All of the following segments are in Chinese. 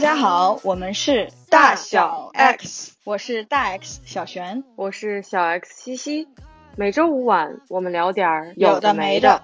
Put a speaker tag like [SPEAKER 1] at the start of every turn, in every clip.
[SPEAKER 1] 家好，我们是
[SPEAKER 2] 大小 X，
[SPEAKER 1] 我是大 X 小璇，
[SPEAKER 2] 我是小 X 西西。每周五晚，我们聊点儿
[SPEAKER 1] 有
[SPEAKER 2] 的
[SPEAKER 1] 没
[SPEAKER 2] 的。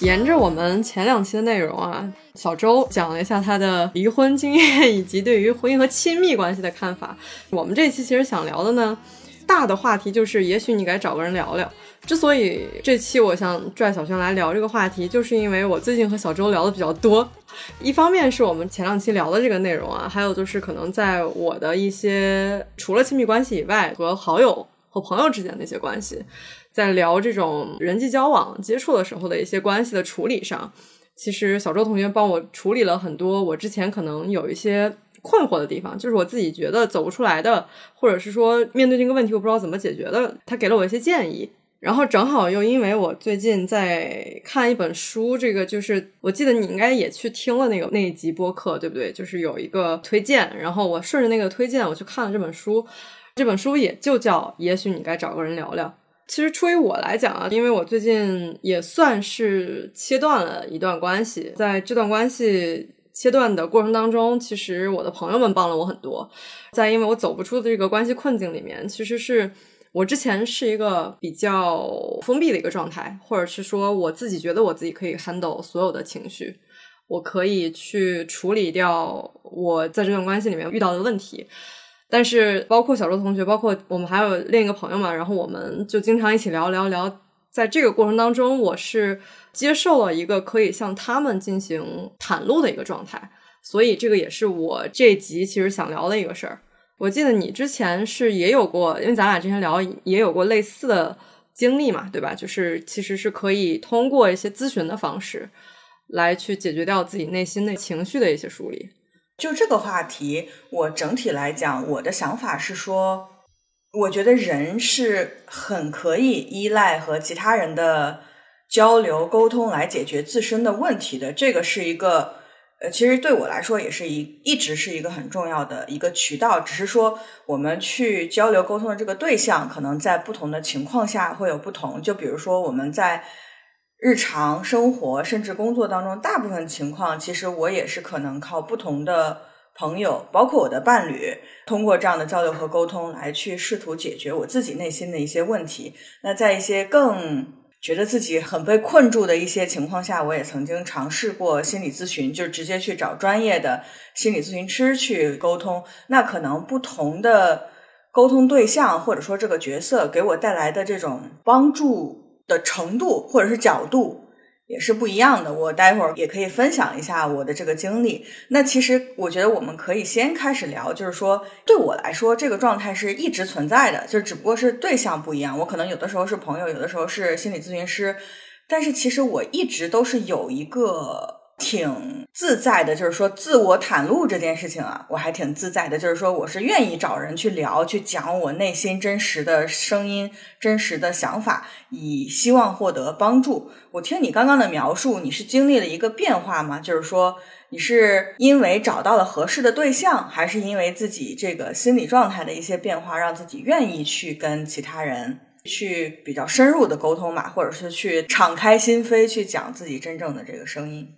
[SPEAKER 2] 沿着我们前两期的内容啊，小周讲了一下他的离婚经验以及对于婚姻和亲密关系的看法。我们这期其实想聊的呢，大的话题就是，也许你该找个人聊聊。之所以这期我想拽小轩来聊这个话题，就是因为我最近和小周聊的比较多。一方面是我们前两期聊的这个内容啊，还有就是可能在我的一些除了亲密关系以外，和好友和朋友之间的一些关系。在聊这种人际交往接触的时候的一些关系的处理上，其实小周同学帮我处理了很多我之前可能有一些困惑的地方，就是我自己觉得走不出来的，或者是说面对这个问题我不知道怎么解决的，他给了我一些建议。然后正好又因为我最近在看一本书，这个就是我记得你应该也去听了那个那一集播客，对不对？就是有一个推荐，然后我顺着那个推荐我去看了这本书，这本书也就叫《也许你该找个人聊聊》。其实，出于我来讲啊，因为我最近也算是切断了一段关系，在这段关系切断的过程当中，其实我的朋友们帮了我很多。在因为我走不出的这个关系困境里面，其实是我之前是一个比较封闭的一个状态，或者是说我自己觉得我自己可以 handle 所有的情绪，我可以去处理掉我在这段关系里面遇到的问题。但是，包括小周同学，包括我们还有另一个朋友嘛，然后我们就经常一起聊聊聊。在这个过程当中，我是接受了一个可以向他们进行袒露的一个状态，所以这个也是我这集其实想聊的一个事儿。我记得你之前是也有过，因为咱俩之前聊也有过类似的经历嘛，对吧？就是其实是可以通过一些咨询的方式来去解决掉自己内心的情绪的一些梳理。
[SPEAKER 3] 就这个话题，我整体来讲，我的想法是说，我觉得人是很可以依赖和其他人的交流沟通来解决自身的问题的。这个是一个，呃，其实对我来说也是一一直是一个很重要的一个渠道。只是说，我们去交流沟通的这个对象，可能在不同的情况下会有不同。就比如说，我们在。日常生活甚至工作当中，大部分情况，其实我也是可能靠不同的朋友，包括我的伴侣，通过这样的交流和沟通来去试图解决我自己内心的一些问题。那在一些更觉得自己很被困住的一些情况下，我也曾经尝试过心理咨询，就直接去找专业的心理咨询师去沟通。那可能不同的沟通对象或者说这个角色给我带来的这种帮助。的程度或者是角度也是不一样的。我待会儿也可以分享一下我的这个经历。那其实我觉得我们可以先开始聊，就是说对我来说，这个状态是一直存在的，就只不过是对象不一样。我可能有的时候是朋友，有的时候是心理咨询师，但是其实我一直都是有一个。挺自在的，就是说自我袒露这件事情啊，我还挺自在的。就是说，我是愿意找人去聊，去讲我内心真实的声音、真实的想法，以希望获得帮助。我听你刚刚的描述，你是经历了一个变化吗？就是说，你是因为找到了合适的对象，还是因为自己这个心理状态的一些变化，让自己愿意去跟其他人去比较深入的沟通嘛，或者是去敞开心扉去讲自己真正的这个声音？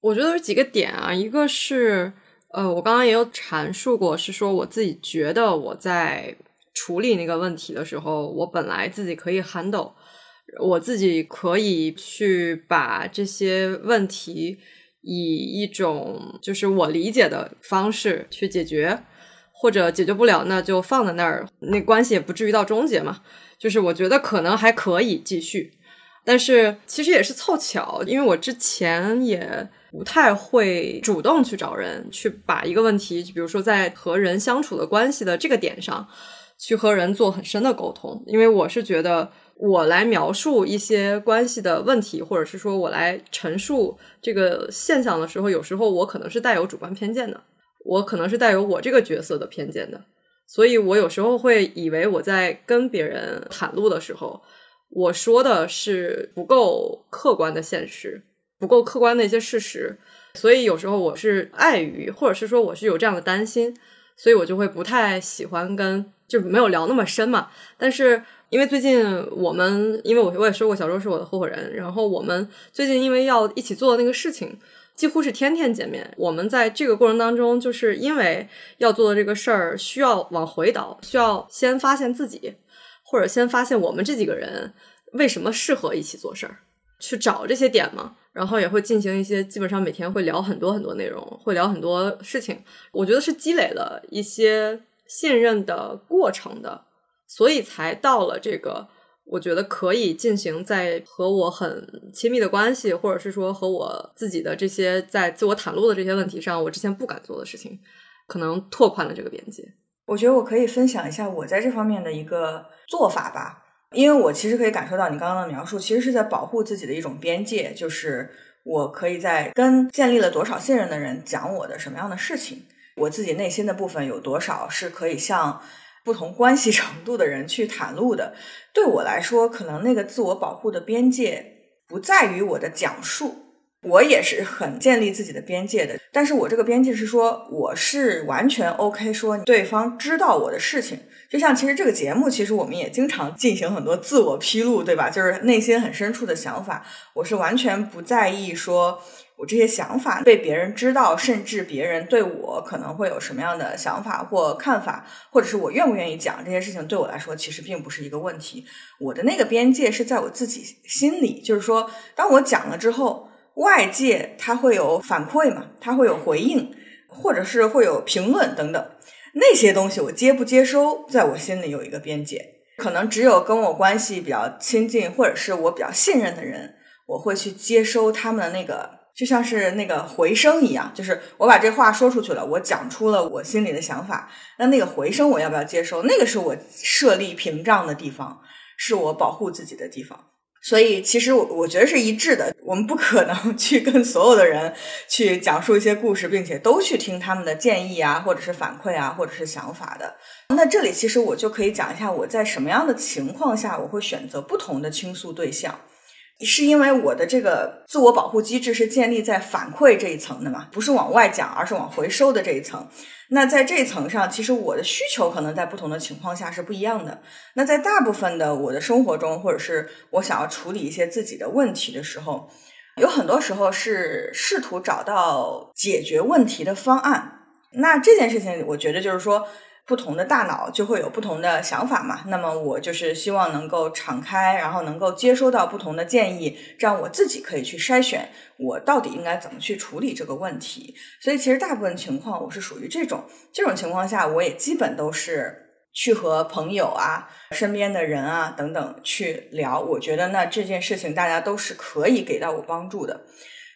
[SPEAKER 2] 我觉得有几个点啊，一个是，呃，我刚刚也有阐述过，是说我自己觉得我在处理那个问题的时候，我本来自己可以 handle，我自己可以去把这些问题以一种就是我理解的方式去解决，或者解决不了，那就放在那儿，那关系也不至于到终结嘛。就是我觉得可能还可以继续，但是其实也是凑巧，因为我之前也。不太会主动去找人去把一个问题，比如说在和人相处的关系的这个点上，去和人做很深的沟通。因为我是觉得，我来描述一些关系的问题，或者是说我来陈述这个现象的时候，有时候我可能是带有主观偏见的，我可能是带有我这个角色的偏见的，所以我有时候会以为我在跟别人袒露的时候，我说的是不够客观的现实。不够客观的一些事实，所以有时候我是碍于，或者是说我是有这样的担心，所以我就会不太喜欢跟，就没有聊那么深嘛。但是因为最近我们，因为我我也说过小周是我的合伙人，然后我们最近因为要一起做的那个事情，几乎是天天见面。我们在这个过程当中，就是因为要做的这个事儿需要往回倒，需要先发现自己，或者先发现我们这几个人为什么适合一起做事儿，去找这些点嘛。然后也会进行一些，基本上每天会聊很多很多内容，会聊很多事情。我觉得是积累了一些信任的过程的，所以才到了这个，我觉得可以进行在和我很亲密的关系，或者是说和我自己的这些在自我袒露的这些问题上，我之前不敢做的事情，可能拓宽了这个边界。
[SPEAKER 3] 我觉得我可以分享一下我在这方面的一个做法吧。因为我其实可以感受到你刚刚的描述，其实是在保护自己的一种边界，就是我可以在跟建立了多少信任的人讲我的什么样的事情，我自己内心的部分有多少是可以向不同关系 程度的人去袒露的。对我来说，可能那个自我保护的边界不在于我的讲述。我也是很建立自己的边界的，但是我这个边界是说，我是完全 OK 说对方知道我的事情。就像其实这个节目，其实我们也经常进行很多自我披露，对吧？就是内心很深处的想法，我是完全不在意说我这些想法被别人知道，甚至别人对我可能会有什么样的想法或看法，或者是我愿不愿意讲这些事情，对我来说其实并不是一个问题。我的那个边界是在我自己心里，就是说，当我讲了之后。外界它会有反馈嘛？它会有回应，或者是会有评论等等，那些东西我接不接收，在我心里有一个边界。可能只有跟我关系比较亲近，或者是我比较信任的人，我会去接收他们的那个，就像是那个回声一样，就是我把这话说出去了，我讲出了我心里的想法，那那个回声我要不要接收？那个是我设立屏障的地方，是我保护自己的地方。所以，其实我我觉得是一致的。我们不可能 去跟所有的人去讲述一些故事，并且都去听他们的建议啊，或者是反馈啊，或者是想法的。那这里其实我就可以讲一下，我在什么样的情况下我会选择不同的倾诉对象。是因为我的这个自我保护机制是建立在反馈这一层的嘛，不是往外讲，而是往回收的这一层。那在这一层上，其实我的需求可能在不同的情况下是不一样的。那在大部分的我的生活中，或者是我想要处理一些自己的问题的时候，有很多时候是试图找到解决问题的方案。那这件事情，我觉得就是说。不同的大脑就会有不同的想法嘛。那么我就是希望能够敞开，然后能够接收到不同的建议，这样我自己可以去筛选我到底应该怎么去处理这个问题。所以其实大部分情况我是属于这种，这种情况下我也基本都是去和朋友啊、身边的人啊等等去聊。我觉得那这件事情大家都是可以给到我帮助的。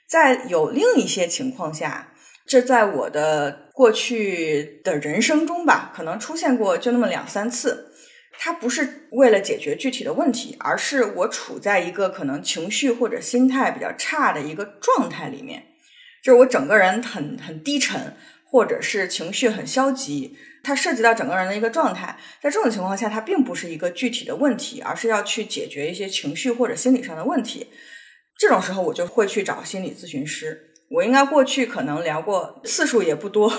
[SPEAKER 3] 在有另一些情况下。这在我的过去的人生中吧，可能出现过就那么两三次。它不是为了解决具体的问题，而是我处在一个可能情绪或者心态比较差的一个状态里面，就是我整个人很很低沉，或者是情绪很消极。它涉及到整个人的一个状态，在这种情况下，它并不是一个具体的问题，而是要去解决一些情绪或者心理上的问题。这种时候，我就会去找心理咨询师。我应该过去可能聊过次数也不多，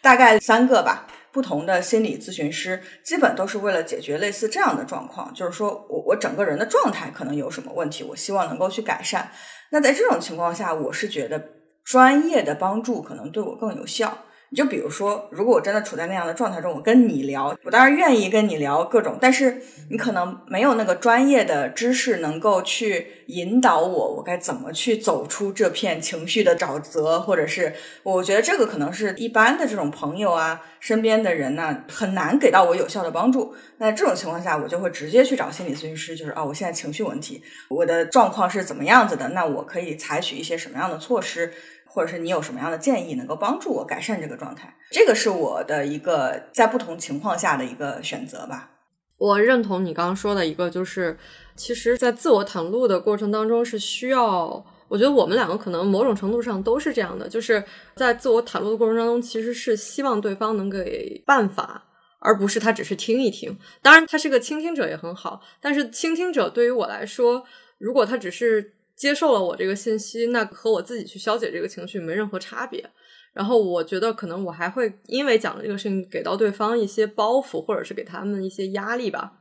[SPEAKER 3] 大概三个吧。不同的心理咨询师，基本都是为了解决类似这样的状况，就是说我我整个人的状态可能有什么问题，我希望能够去改善。那在这种情况下，我是觉得专业的帮助可能对我更有效。就比如说，如果我真的处在那样的状态中，我跟你聊，我当然愿意跟你聊各种，但是你可能没有那个专业的知识能够去引导我，我该怎么去走出这片情绪的沼泽，或者是我觉得这个可能是一般的这种朋友啊，身边的人呢，很难给到我有效的帮助。那这种情况下，我就会直接去找心理咨询师，就是哦，我现在情绪问题，我的状况是怎么样子的？那我可以采取一些什么样的措施？或者是你有什么样的建议能够帮助我改善这个状态？这个是我的一个在不同情况下的一个选择吧。
[SPEAKER 2] 我认同你刚刚说的一个，就是其实，在自我袒露的过程当中是需要，我觉得我们两个可能某种程度上都是这样的，就是在自我袒露的过程当中，其实是希望对方能给办法，而不是他只是听一听。当然，他是个倾听者也很好，但是倾听者对于我来说，如果他只是接受了我这个信息，那和我自己去消解这个情绪没任何差别。然后我觉得可能我还会因为讲了这个事情给到对方一些包袱，或者是给他们一些压力吧。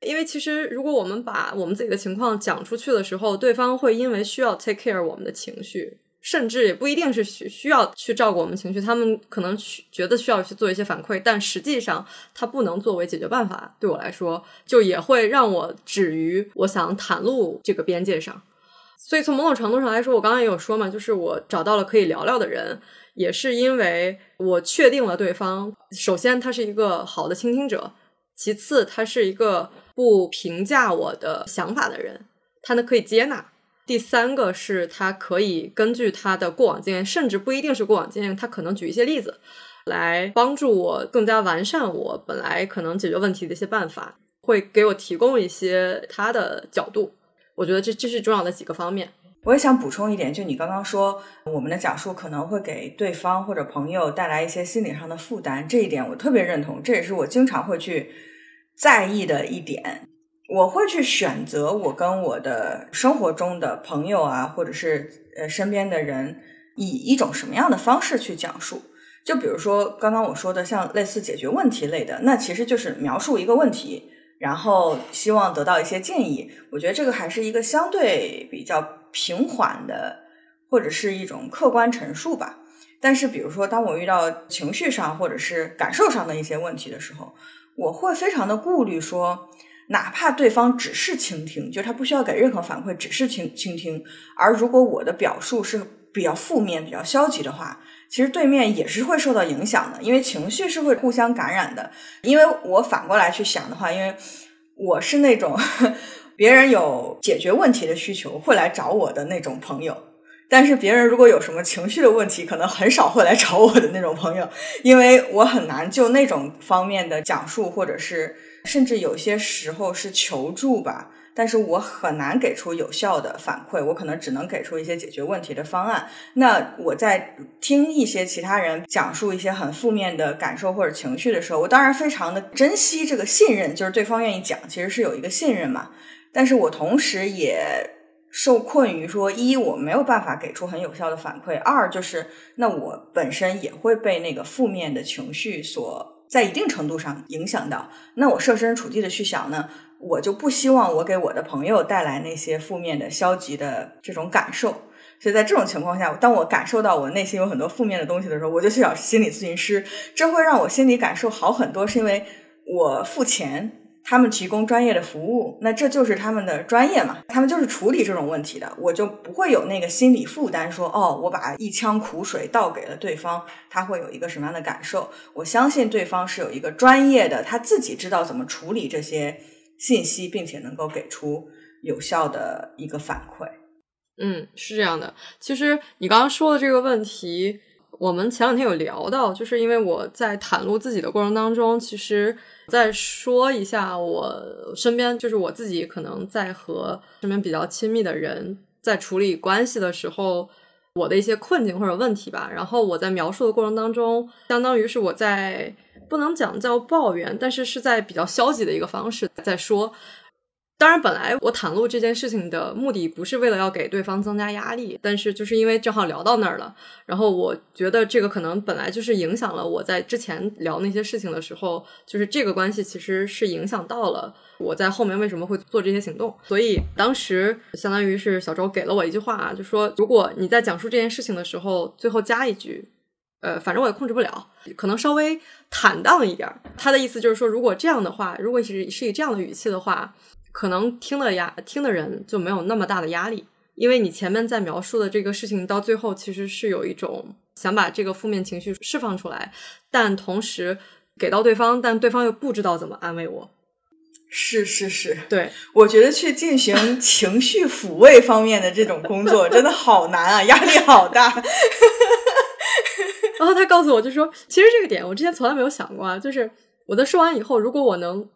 [SPEAKER 2] 因为其实如果我们把我们自己的情况讲出去的时候，对方会因为需要 take care 我们的情绪，甚至也不一定是需需要去照顾我们情绪，他们可能觉得需要去做一些反馈，但实际上它不能作为解决办法。对我来说，就也会让我止于我想袒露这个边界上。所以从某种程度上来说，我刚刚也有说嘛，就是我找到了可以聊聊的人。也是因为我确定了对方，首先他是一个好的倾听者，其次他是一个不评价我的想法的人，他呢可以接纳。第三个是他可以根据他的过往经验，甚至不一定是过往经验，他可能举一些例子来帮助我更加完善我本来可能解决问题的一些办法，会给我提供一些他的角度。我觉得这这是重要的几个方面。
[SPEAKER 3] 我也想补充一点，就你刚刚说，我们的讲述可能会给对方或者朋友带来一些心理上的负担，这一点我特别认同，这也是我经常会去在意的一点。我会去选择我跟我的生活中的朋友啊，或者是呃身边的人，以一种什么样的方式去讲述。就比如说刚刚我说的，像类似解决问题类的，那其实就是描述一个问题。然后希望得到一些建议，我觉得这个还是一个相对比较平缓的，或者是一种客观陈述吧。但是，比如说，当我遇到情绪上或者是感受上的一些问题的时候，我会非常的顾虑，说哪怕对方只是倾听，就是他不需要给任何反馈，只是倾倾听。而如果我的表述是比较负面、比较消极的话，其实对面也是会受到影响的，因为情绪是会互相感染的。因为我反过来去想的话，因为我是那种别人有解决问题的需求会来找我的那种朋友，但是别人如果有什么情绪的问题，可能很少会来找我的那种朋友，因为我很难就那种方面的讲述，或者是甚至有些时候是求助吧。但是我很难给出有效的反馈，我可能只能给出一些解决问题的方案。那我在听一些其他人讲述一些很负面的感受或者情绪的时候，我当然非常的珍惜这个信任，就是对方愿意讲，其实是有一个信任嘛。但是我同时也受困于说，一我没有办法给出很有效的反馈，二就是那我本身也会被那个负面的情绪所在一定程度上影响到。那我设身处地的去想呢？我就不希望我给我的朋友带来那些负面的、消极的这种感受，所以在这种情况下，当我感受到我内心有很多负面的东西的时候，我就去找心理咨询师，这会让我心理感受好很多，是因为我付钱。他们提供专业的服务，那这就是他们的专业嘛？他们就是处理这种问题的，我就不会有那个心理负担，说哦，我把一腔苦水倒给了对方，他会有一个什么样的感受？我相信对方是有一个专业的，他自己知道怎么处理这些信息，并且能够给出有效的一个反馈。
[SPEAKER 2] 嗯，是这样的。其实你刚刚说的这个问题，我们前两天有聊到，就是因为我在袒露自己的过程当中，其实。再说一下，我身边就是我自己，可能在和身边比较亲密的人在处理关系的时候，我的一些困境或者问题吧。然后我在描述的过程当中，相当于是我在不能讲叫抱怨，但是是在比较消极的一个方式在说。当然，本来我袒露这件事情的目的不是为了要给对方增加压力，但是就是因为正好聊到那儿了，然后我觉得这个可能本来就是影响了我在之前聊那些事情的时候，就是这个关系其实是影响到了我在后面为什么会做这些行动。所以当时相当于是小周给了我一句话，啊就说如果你在讲述这件事情的时候，最后加一句，呃，反正我也控制不了，可能稍微坦荡一点。他的意思就是说，如果这样的话，如果是是以这样的语气的话。可能听的压听的人就没有那么大的压力，因为你前面在描述的这个事情到最后其实是有一种想把这个负面情绪释放出来，但同时给到对方，但对方又不知道怎么安慰我。
[SPEAKER 3] 是是是，
[SPEAKER 2] 对，
[SPEAKER 3] 我觉得去进行情绪抚慰方面的这种工作真的好难啊，压力好大。
[SPEAKER 2] 然后他告诉我就说，其实这个点我之前从来没有想过啊，就是我在说完以后，如果我能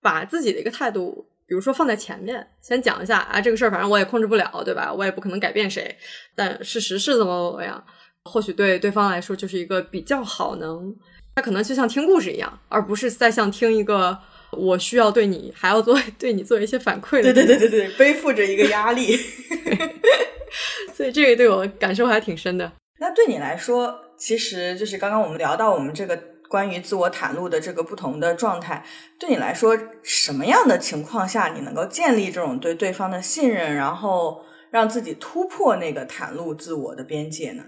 [SPEAKER 2] 把自己的一个态度。比如说放在前面，先讲一下啊，这个事儿反正我也控制不了，对吧？我也不可能改变谁，但事实是怎么怎么样，或许对对方来说就是一个比较好能，他可能就像听故事一样，而不是在像听一个我需要对你还要做 对你做一些反馈的。
[SPEAKER 3] 对对对对对，背负着一个压力。
[SPEAKER 2] 所以这个对我感受还挺深的。
[SPEAKER 3] 那对你来说，其实就是刚刚我们聊到我们这个关于自我袒露的这个不同的状态，对你来说，什么样的情况下你能够建立这种对对方的信任，然后让自己突破那个袒露自我的边界呢？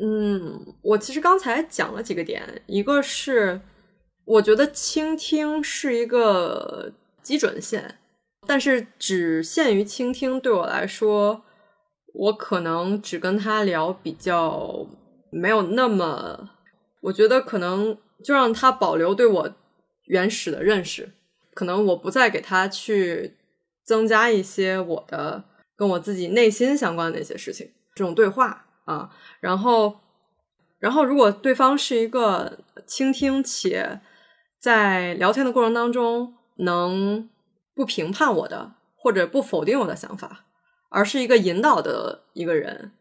[SPEAKER 2] 嗯，我其实刚才讲了几个点，一个是我觉得倾听是一个基准线，但是只限于倾听对我来说，我可能只跟他聊比较没有那么，我觉得可能就让他保留对我原始的认识，可能我不再给他去增加一些我的跟我自己内心相关的一些事情，这种对话。啊，然后，然后，如果对方是一个倾听且在聊天的过程当中能不评判我的或者不否定我的想法，而是一个引导的一个人，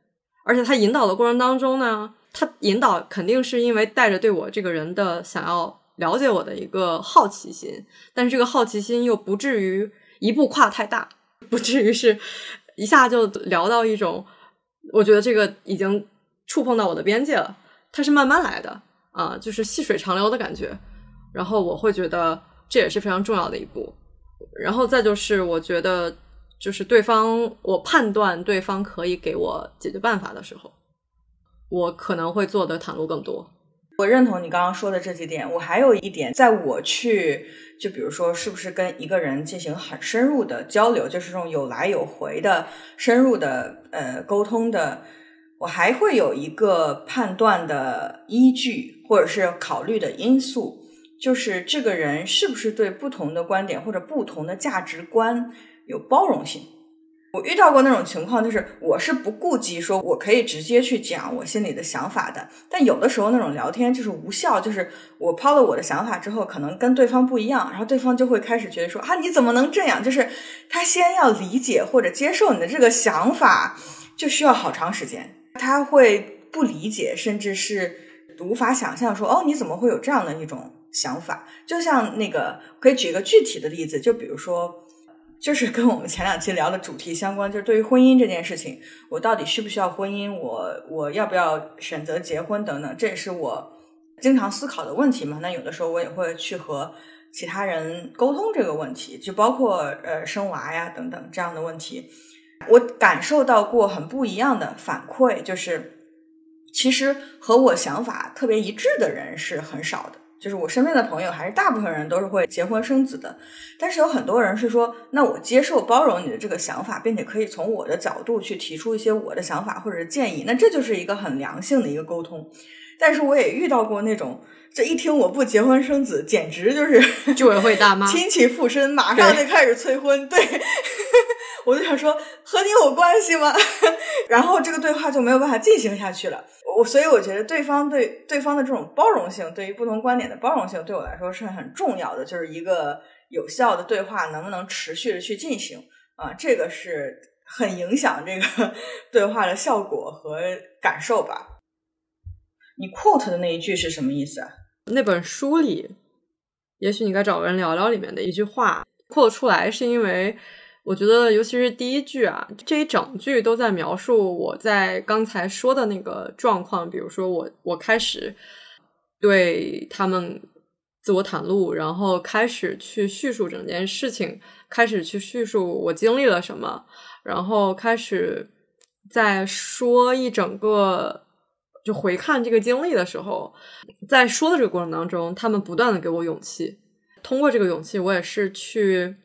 [SPEAKER 2] 而且他引导的过程当中呢，他引导肯定是因为带着对我这个人的想要了解我的一个好奇心，但是这个好奇心又不至于一步跨太大，不至于是一下就聊到一种。我觉得这个已经触碰到我的边界了，它是慢慢来的啊，就是细水长流的感觉。然后我会觉得这也是非常重要的一步。然后再就是，我觉得就是对方，我判断对方可以给我解决办法的时候，我可能会做的袒露更多。
[SPEAKER 3] 我认同你刚刚说的这几点。我还有一点，在我去就比如说，是不是跟一个人进行很深入的交流，就是这种有来有回的深入的呃沟通的，我还会有一个判断的依据或者是考虑的因素，就是这个人是不是对不同的观点或者不同的价值观有包容性。我遇到过那种情况，就是我是不顾及说我可以直接去讲我心里的想法的，但有的时候那种聊天就是无效，就是我抛了我的想法之后，可能跟对方不一样，然后对方就会开始觉得说啊你怎么能这样？就是他先要理解或者接受你的这个想法，就需要好长时间，他会不理解，甚至是无法想象说哦你怎么会有这样的一种想法？就像那个可以举一个具体的例子，就比如说。就是跟我们前两期聊的主题相关，就是对于婚姻这件事情，我到底需不需要婚姻？我我要不要选择结婚等等，这也是我经常思考的问题嘛。那有的时候我也会去和其他人沟通这个问题，就包括呃生娃呀等等这样的问题。我感受到过很不一样的反馈，就是其实和我想法特别一致的人是很少的。就是我身边的朋友，还是大部分人都是会结婚生子的，但是有很多人是说，那我接受包容你的这个想法，并且可以从我的角度去提出一些我的想法或者建议，那这就是一个很良性的一个沟通。但是我也遇到过那种，这一听我不结婚生子，简直就是
[SPEAKER 2] 居委会大妈，
[SPEAKER 3] 亲戚附身，马上就开始催婚。对，我就想说，和你有关系吗？然后这个对话就没有办法进行下去了。我所以我觉得对方对对方的这种包容性，对于不同观点的包容性，对我来说是很重要的，就是一个有效的对话能不能持续的去进行啊，这个是很影响这个 对话的效果和感受吧。你 quote 的那一句是什么意思？
[SPEAKER 2] 那本书里，也许你该找个人聊聊里面的一句话 quote 出来，是因为我觉得，尤其是第一句啊，这一整句都在描述我在刚才说的那个状况。比如说，我我开始对他们自我袒露，然后开始去叙述整件事情，开始去叙述我经历了什么，然后开始在说一整个。就回看这个经历的时候，在说的这个过程当中，他们不断的给我勇气。通过这个勇气，我也是去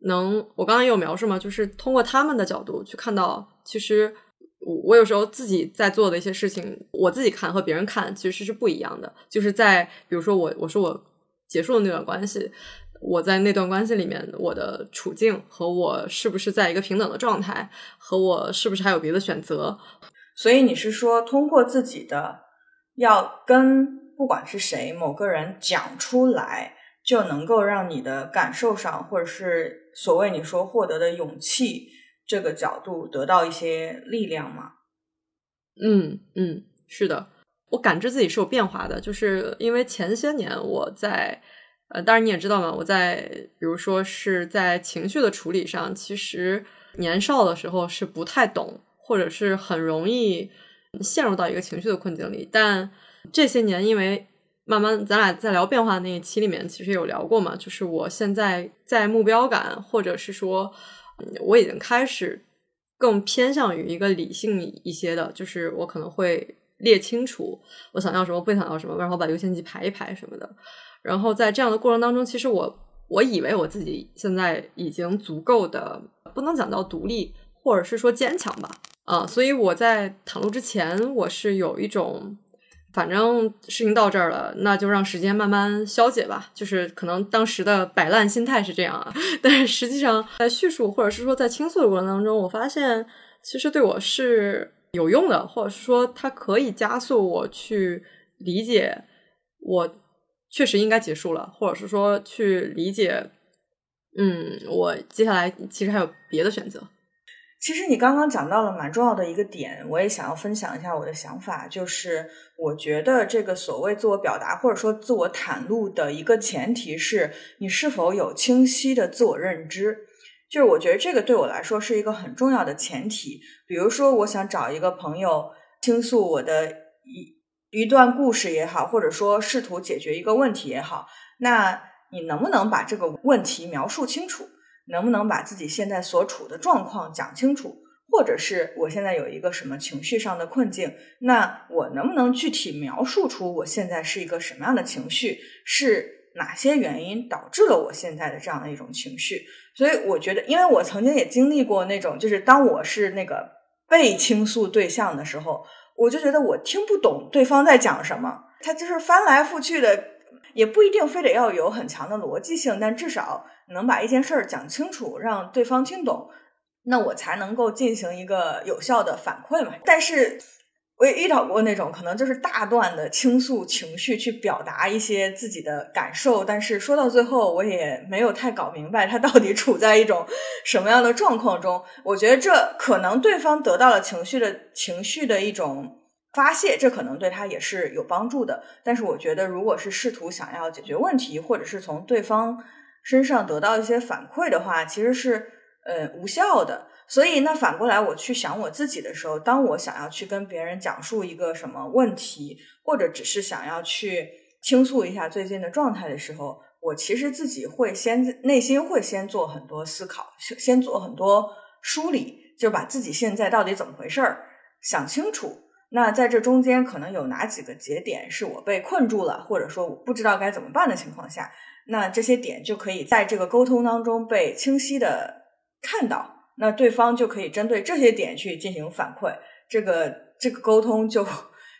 [SPEAKER 2] 能，我刚刚也有描述嘛，就是通过他们的角度去看到，其实我我有时候自己在做的一些事情，我自己看和别人看其实是不一样的。就是在比如说我我说我结束了那段关系，我在那段关系里面，我的处境和我是不是在一个平等的状态，和我是不是还有别的选择。
[SPEAKER 3] 所以你是说，通过自己的要跟不管是谁某个人讲出来，就能够让你的感受上，或者是所谓你说获得的勇气这个角度得到一些力量吗？
[SPEAKER 2] 嗯嗯，是的，我感知自己是有变化的，就是因为前些年我在呃，当然你也知道嘛，我在比如说是在情绪的处理上，其实年少的时候是不太懂，或者是很容易陷入到一个情绪的困境里。但这些年，因为慢慢咱俩在聊变化的那一期里面，其实有聊过嘛，就是我现在在目标感，或者是说嗯我已经开始更偏向于一个理性一些的，就是我可能会列清楚我想要什么，不想要什么，然后把优先级排一排什么的。然后在这样的过程当中，其实我我以为我自己现在已经足够的，不能讲到独立，或者是说坚强吧，啊，所以我在袒露之前，我是有一种，反正事情到这儿了，那就让时间慢慢消解吧，就是可能当时的摆烂心态是这样啊，但是实际上在叙述或者是说在倾诉的过程当中，我发现其实对我是有用的，或者是说它可以加速我去理解我。确实应该结束了，或者是说去理解，嗯，我接下来其实还有别的选择。
[SPEAKER 3] 其实你刚刚讲到了蛮重要的一个点，我也想要分享一下我的想法，就是我觉得这个所谓自我表达或者说自我袒露的一个前提是你是否有清晰的自我认知，就是我觉得这个对我来说是一个很重要的前提。比如说，我想找一个朋友倾诉我的一。一段故事也好，或者说试图解决一个问题也好，那你能不能把这个问题描述清楚？能不能把自己现在所处的状况讲清楚？或者是我现在有一个什么情绪上的困境，那我能不能具体描述出我现在是一个什么样的情绪？是哪些原因导致了我现在的这样的一种情绪？所以我觉得，因为我曾经也经历过那种，就是当我是那个被倾诉对象的时候。我就觉得我听不懂对方在讲什么，他就是翻来覆去的，也不一定非得要有很强的逻辑性，但至少能把一件事儿讲清楚，让对方听懂，那我才能够进行一个有效的反馈嘛。但是。我也遇到过那种可能就是大段的倾诉情绪，去表达一些自己的感受，但是说到最后，我也没有太搞明白他到底处在一种什么样的状况中。我觉得这可能对方得到了情绪的情绪的一种发泄，这可能对他也是有帮助的。但是我觉得，如果是试图想要解决问题，或者是从对方身上得到一些反馈的话，其实是呃无效的。所以，那反过来，我去想我自己的时候，当我想要去跟别人讲述一个什么问题，或者只是想要去倾诉一下最近的状态的时候，我其实自己会先内心会先做很多思考，先做很多梳理，就把自己现在到底怎么回事儿想清楚。那在这中间，可能有哪几个节点是我被困住了，或者说我不知道该怎么办的情况下，那这些点就可以在这个沟通当中被清晰的看到。那对方就可以针对这些点去进行反馈，这个这个沟通就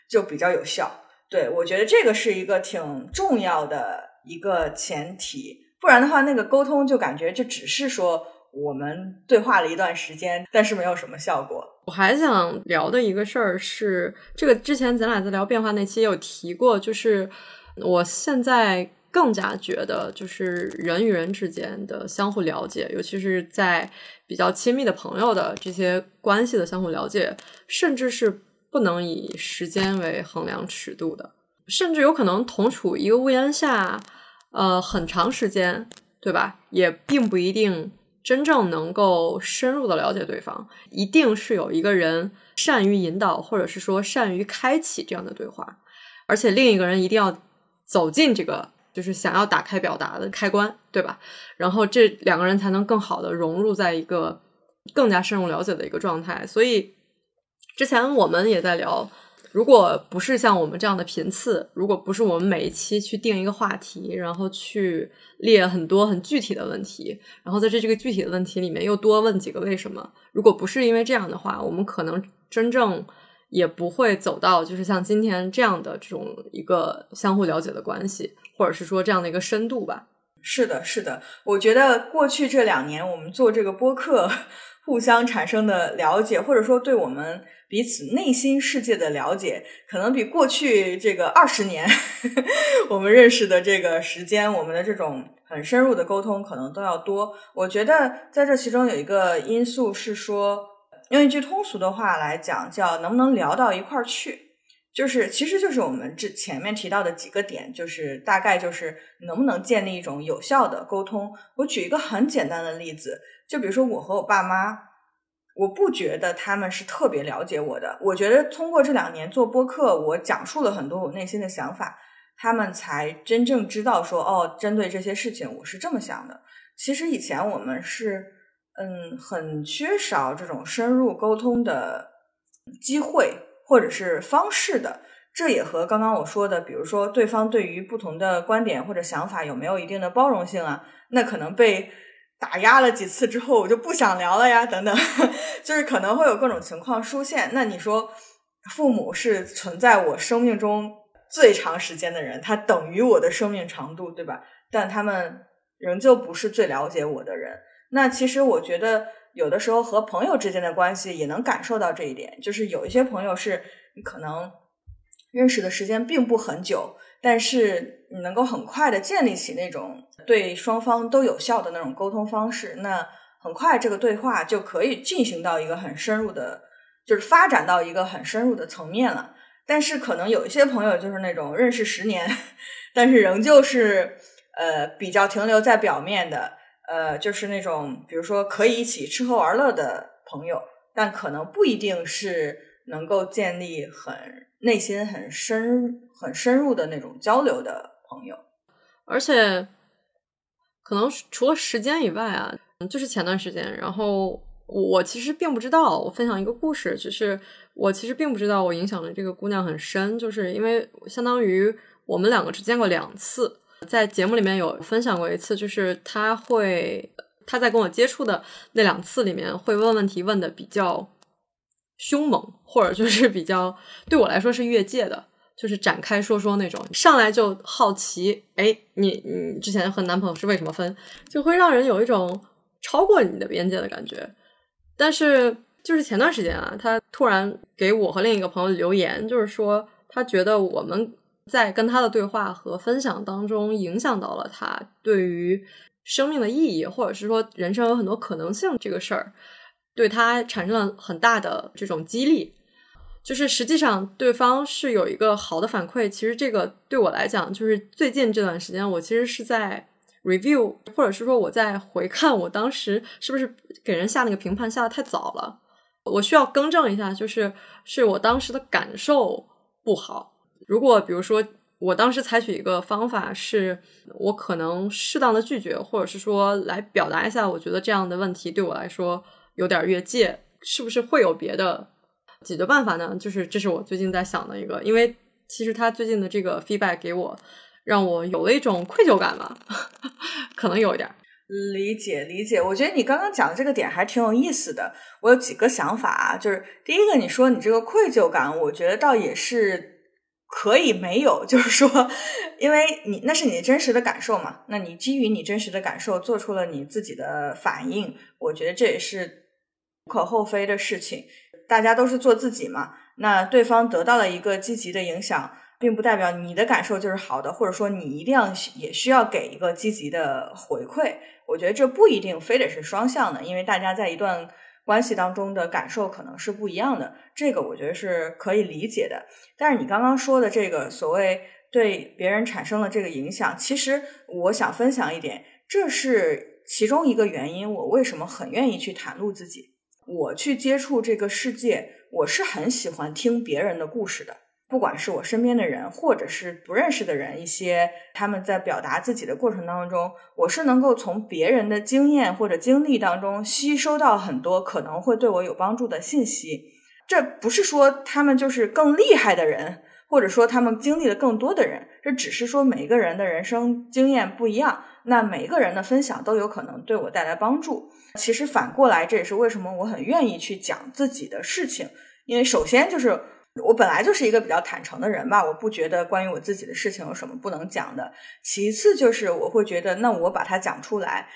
[SPEAKER 3] 就比较有效。对我觉得这个是一个挺重要的一个前提，不然的话，那个沟通就感觉就只是说我们对话了一段时间，但是没有什么效果。
[SPEAKER 2] 我还想聊的一个事儿是，这个之前咱俩在聊变化那期有提过，就是我现在。更加觉得，就是人与人之间的相互了解，尤其是在比较亲密的朋友的这些关系的相互了解，甚至是不能以时间为衡量尺度的，甚至有可能同处一个屋檐下，呃，很长时间，对吧？也并不一定真正能够深入的了解对方，一定是有一个人善于引导，或者是说善于开启这样的对话，而且另一个人一定要走进这个。就是想要打开表达的开关，对吧？然后这两个人才能更好的融入在一个更加深入了解的一个状态。所以之前我们也在聊，如果不是像我们这样的频次，如果不是我们每一期去定一个话题，然后去列很多很具体的问题，然后在这这个具体的问题里面又多问几个为什么，如果不是因为这样的话，我们可能真正也不会走到就是像今天这样的这种一个相互了解的关系。或者是说这样的一个深度吧。
[SPEAKER 3] 是的，是的，我觉得过去这两年我们做这个播客，互相产生的了解，或者说对我们彼此内心世界的了解，可能比过去这个二十年 我们认识的这个时间，我们的这种很深入的沟通，可能都要多。我觉得在这其中有一个因素是说，用一句通俗的话来讲，叫能不能聊到一块儿去。就是其实就是我们这前面提到的几个点，就是大概就是能不能建立一种有效的沟通。我举一个很简单的例子，就比如说我和我爸妈，我不觉得他们是特别了解我的。我觉得通过这两年做播客，我讲述了很多我内心的想法，他们才真正知道说哦，针对这些事情我是这么想的。其实以前我们是嗯很缺少这种深入沟通的机会。或者是方式的，这也和刚刚我说的，比如说对方对于不同的观点或者想法有没有一定的包容性啊？那可能被打压了几次之后，我就不想聊了呀，等等，就是可能会有各种情况出现。那你说，父母是存在我生命中最长时间的人，他等于我的生命长度，对吧？但他们仍旧不是最了解我的人。那其实我觉得。有的时候和朋友之间的关系也能感受到这一点，就是有一些朋友是你可能认识的时间并不很久，但是你能够很快的建立起那种对双方都有效的那种沟通方式，那很快这个对话就可以进行到一个很深入的，就是发展到一个很深入的层面了。但是可能有一些朋友就是那种认识十年，但是仍旧是呃比较停留在表面的。呃，就是那种，比如说可以一起吃喝玩乐的朋友，但可能不一定是能够建立很内心很深、很深入的那种交流的朋友。
[SPEAKER 2] 而且，可能除了时间以外啊，就是前段时间，然后我其实并不知道。我分享一个故事，就是我其实并不知道我影响了这个姑娘很深，就是因为相当于我们两个只见过两次。在节目里面有分享过一次，就是他会他在跟我接触的那两次里面会问问题，问的比较凶猛，或者就是比较对我来说是越界的，就是展开说说那种，上来就好奇，哎，你你之前和男朋友是为什么分，就会让人有一种超过你的边界的感觉。但是就是前段时间啊，他突然给我和另一个朋友留言，就是说他觉得我们。在跟他的对话和分享当中，影响到了他对于生命的意义，或者是说人生有很多可能性这个事儿，对他产生了很大的这种激励。就是实际上对方是有一个好的反馈。其实这个对我来讲，就是最近这段时间，我其实是在 review，或者是说我在回看我当时是不是给人下那个评判下的太早了，我需要更正一下，就是是我当时的感受不好。如果比如说我当时采取一个方法，是我可能适当的拒绝，或者是说来表达一下，我觉得这样的问题对我来说有点越界，是不是会有别的解决办法呢？就是这是我最近在想的一个，因为其实他最近的这个 feedback 给我，让我有了一种愧疚感吧，可能有一点
[SPEAKER 3] 理解理解。我觉得你刚刚讲的这个点还挺有意思的，我有几个想法啊，就是第一个，你说你这个愧疚感，我觉得倒也是。可以没有，就是说，因为你那是你真实的感受嘛，那你基于你真实的感受做出了你自己的反应，我觉得这也是无可厚非的事情。大家都是做自己嘛，那对方得到了一个积极的影响，并不代表你的感受就是好的，或者说你一定要也需要给一个积极的回馈。我觉得这不一定非得是双向的，因为大家在一段。关系当中的感受可能是不一样的，这个我觉得是可以理解的。但是你刚刚说的这个所谓对别人产生了这个影响，其实我想分享一点，这是其中一个原因。我为什么很愿意去袒露自己？我去接触这个世界，我是很喜欢听别人的故事的。不管是我身边的人，或者是不认识的人，一些他们在表达自己的过程当中，我是能够从别人的经验或者经历当中吸收到很多可能会对我有帮助的信息。这不是说他们就是更厉害的人，或者说他们经历的更多的人，这只是说每一个人的人生经验不一样，那每一个人的分享都有可能对我带来帮助。其实反过来，这也是为什么我很愿意去讲自己的事情，因为首先就是。我本来就是一个比较坦诚的人吧，我不觉得关于我自己的事情有什么不能讲的。其次就是我会觉得，那我把它讲出来，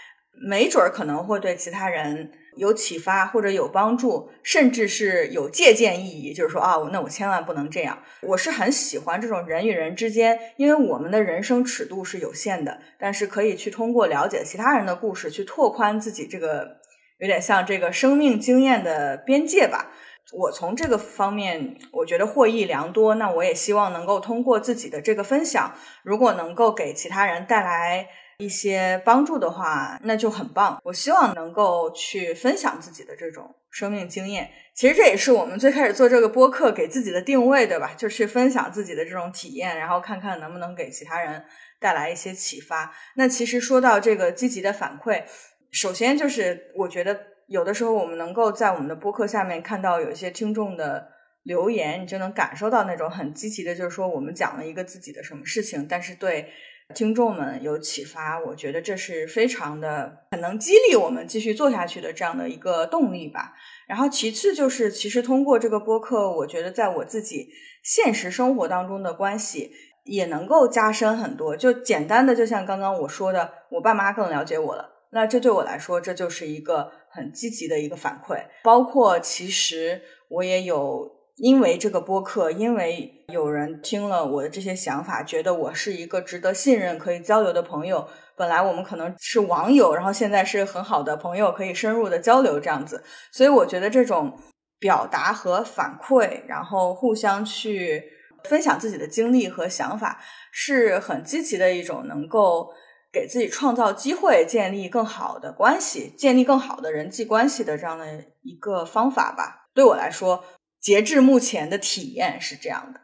[SPEAKER 3] 没准儿可能会对其他人有启发或者有帮助，甚至是有借鉴意义。就是说啊，那我千万不能这样。我是很喜欢这种人与人之间，因为我们的人生尺度是有限的，但是可以去通过了解其他人的故事，去拓宽自己这个有点像这个生命经验的边界吧。我从这个方面，我觉得获益良多。那我也希望能够通过自己的这个分享，如果能够给其他人带来一些帮助的话，那就很棒。我希望能够去分享自己的这种生命经验。其实这也是我们最开始做这个播客给自己的定位，对吧？就去分享自己的这种体验，然后看看能不能给其他人带来一些启发。那其实说到这个积极的反馈，首先就是我觉得。有的时候，我们能够在我们的播客下面看到有一些听众的留言，你就能感受到那种很积极的，就是说我们讲了一个自己的什么事情，但是对听众们有启发，我觉得这是非常的很能激励我们继续做下去的这样的一个动力吧。然后其次就是，其实通过这个播客，我觉得在我自己现实生活当中的关系也能够加深很多。就简单的，就像刚刚我说的，我爸妈更了解我了。那这对我来说，这就是一个很积极的一个反馈。包括其实我也有因为这个播客，因为有人听了我的这些想法，觉得我是一个值得信任、可以交流的朋友。本来我们可能是网友，然后现在是很好的朋友，可以深入的交流这样子。所以我觉得这种表达和反馈，然后互相去分享自己的经历和想法，是很积极的一种能够。给自己创造机会，建立更好的关系，建立更好的人际关系的这样的一个方法吧。对我来说，截至目前的体验是这样的。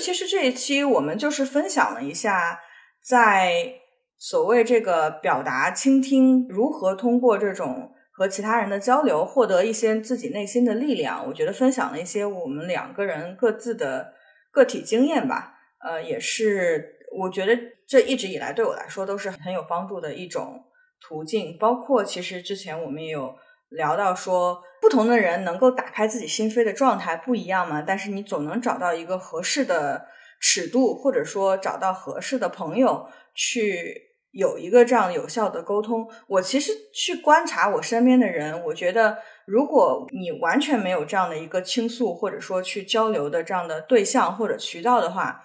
[SPEAKER 3] 其实这一期我们就是分享了一下，在所谓这个表达、倾听，如何通过这种和其他人的交流，获得一些自己内心的力量。我觉得分享了一些我们两个人各自的个体经验吧。呃，也是我觉得。这一直以来对我来说都是很有帮助的一种途径，包括其实之前我们也有聊到说，不同的人能够打开自己心扉的状态不一样嘛，但是你总能找到一个合适的尺度，或者说找到合适的朋友去有一个这样有效的沟通。我其实去观察我身边的人，我觉得如果你完全没有这样的一个倾诉或者说去交流的这样的对象或者渠道的话，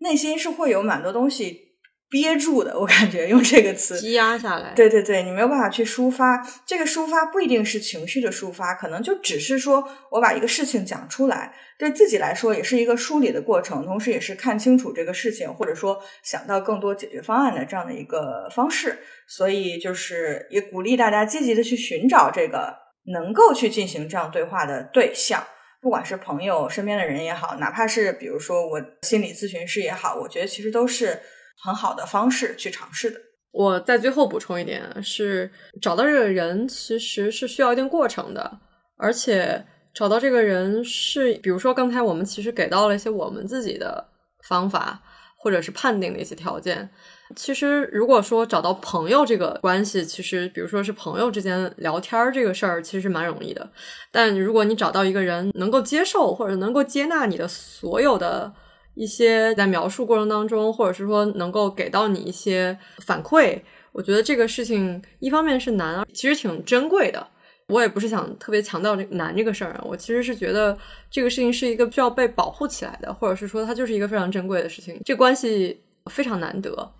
[SPEAKER 3] 内心是会有蛮多东西。憋住的，我感觉用这个词
[SPEAKER 2] 积压下来。
[SPEAKER 3] 对对对，你没有办法去抒发。这个抒发不一定是情绪的抒发，可能就只是说我把一个事情讲出来，对自己来说也是一个梳理的过程，同时也是看清楚这个事情，或者说想到更多解决方案的这样的一个方式。所以就是也鼓励大家积极的去寻找这个能够去进行这样对话的对象，不管是朋友、身边的人也好，哪怕是比如说我心理咨询师也好，我觉得其实都是。很好的方式去尝试的。
[SPEAKER 2] 我在最后补充一点，是找到这个人其实是需要一定过程的，而且找到这个人是，比如说刚才我们其实给到了一些我们自己的方法，或者是判定的一些条件。其实如果说找到朋友这个关系，其实比如说是朋友之间聊天这个事儿，其实蛮容易的。但如果你找到一个人能够接受或者能够接纳你的所有的。一些在描述过程当中，或者是说能够给到你一些反馈，我觉得这个事情一方面是难，其实挺珍贵的。我也不是想特别强调这难这个事儿，我其实是觉得这个事情是一个需要被保护起来的，或者是说它就是一个非常珍贵的事情，这关系非常难得。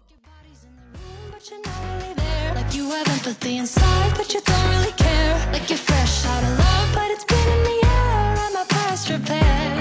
[SPEAKER 2] have empathy inside, but you don't
[SPEAKER 4] really care. Like you're fresh out of love, but it's been in the air. I'm a past repair.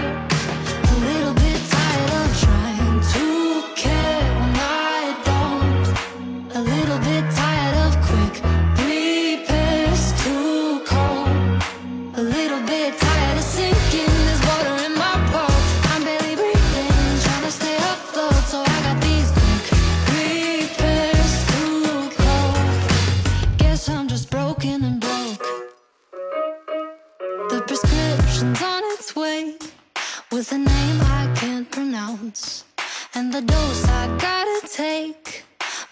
[SPEAKER 2] And the dose I gotta take.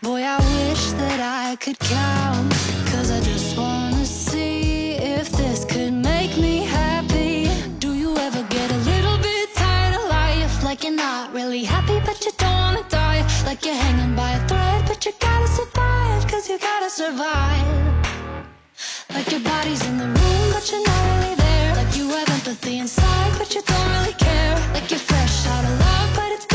[SPEAKER 2] Boy, I wish that I could count. Cause I just wanna see if this could make me happy. Do you ever get a little bit tired of life? Like you're not really happy, but you don't wanna die. Like you're hanging by a thread, but you gotta survive. Cause you gotta survive. Like your body's in the room, but you're not really there. Like you have empathy inside, but you don't really care. Like you're fresh out of love, but it's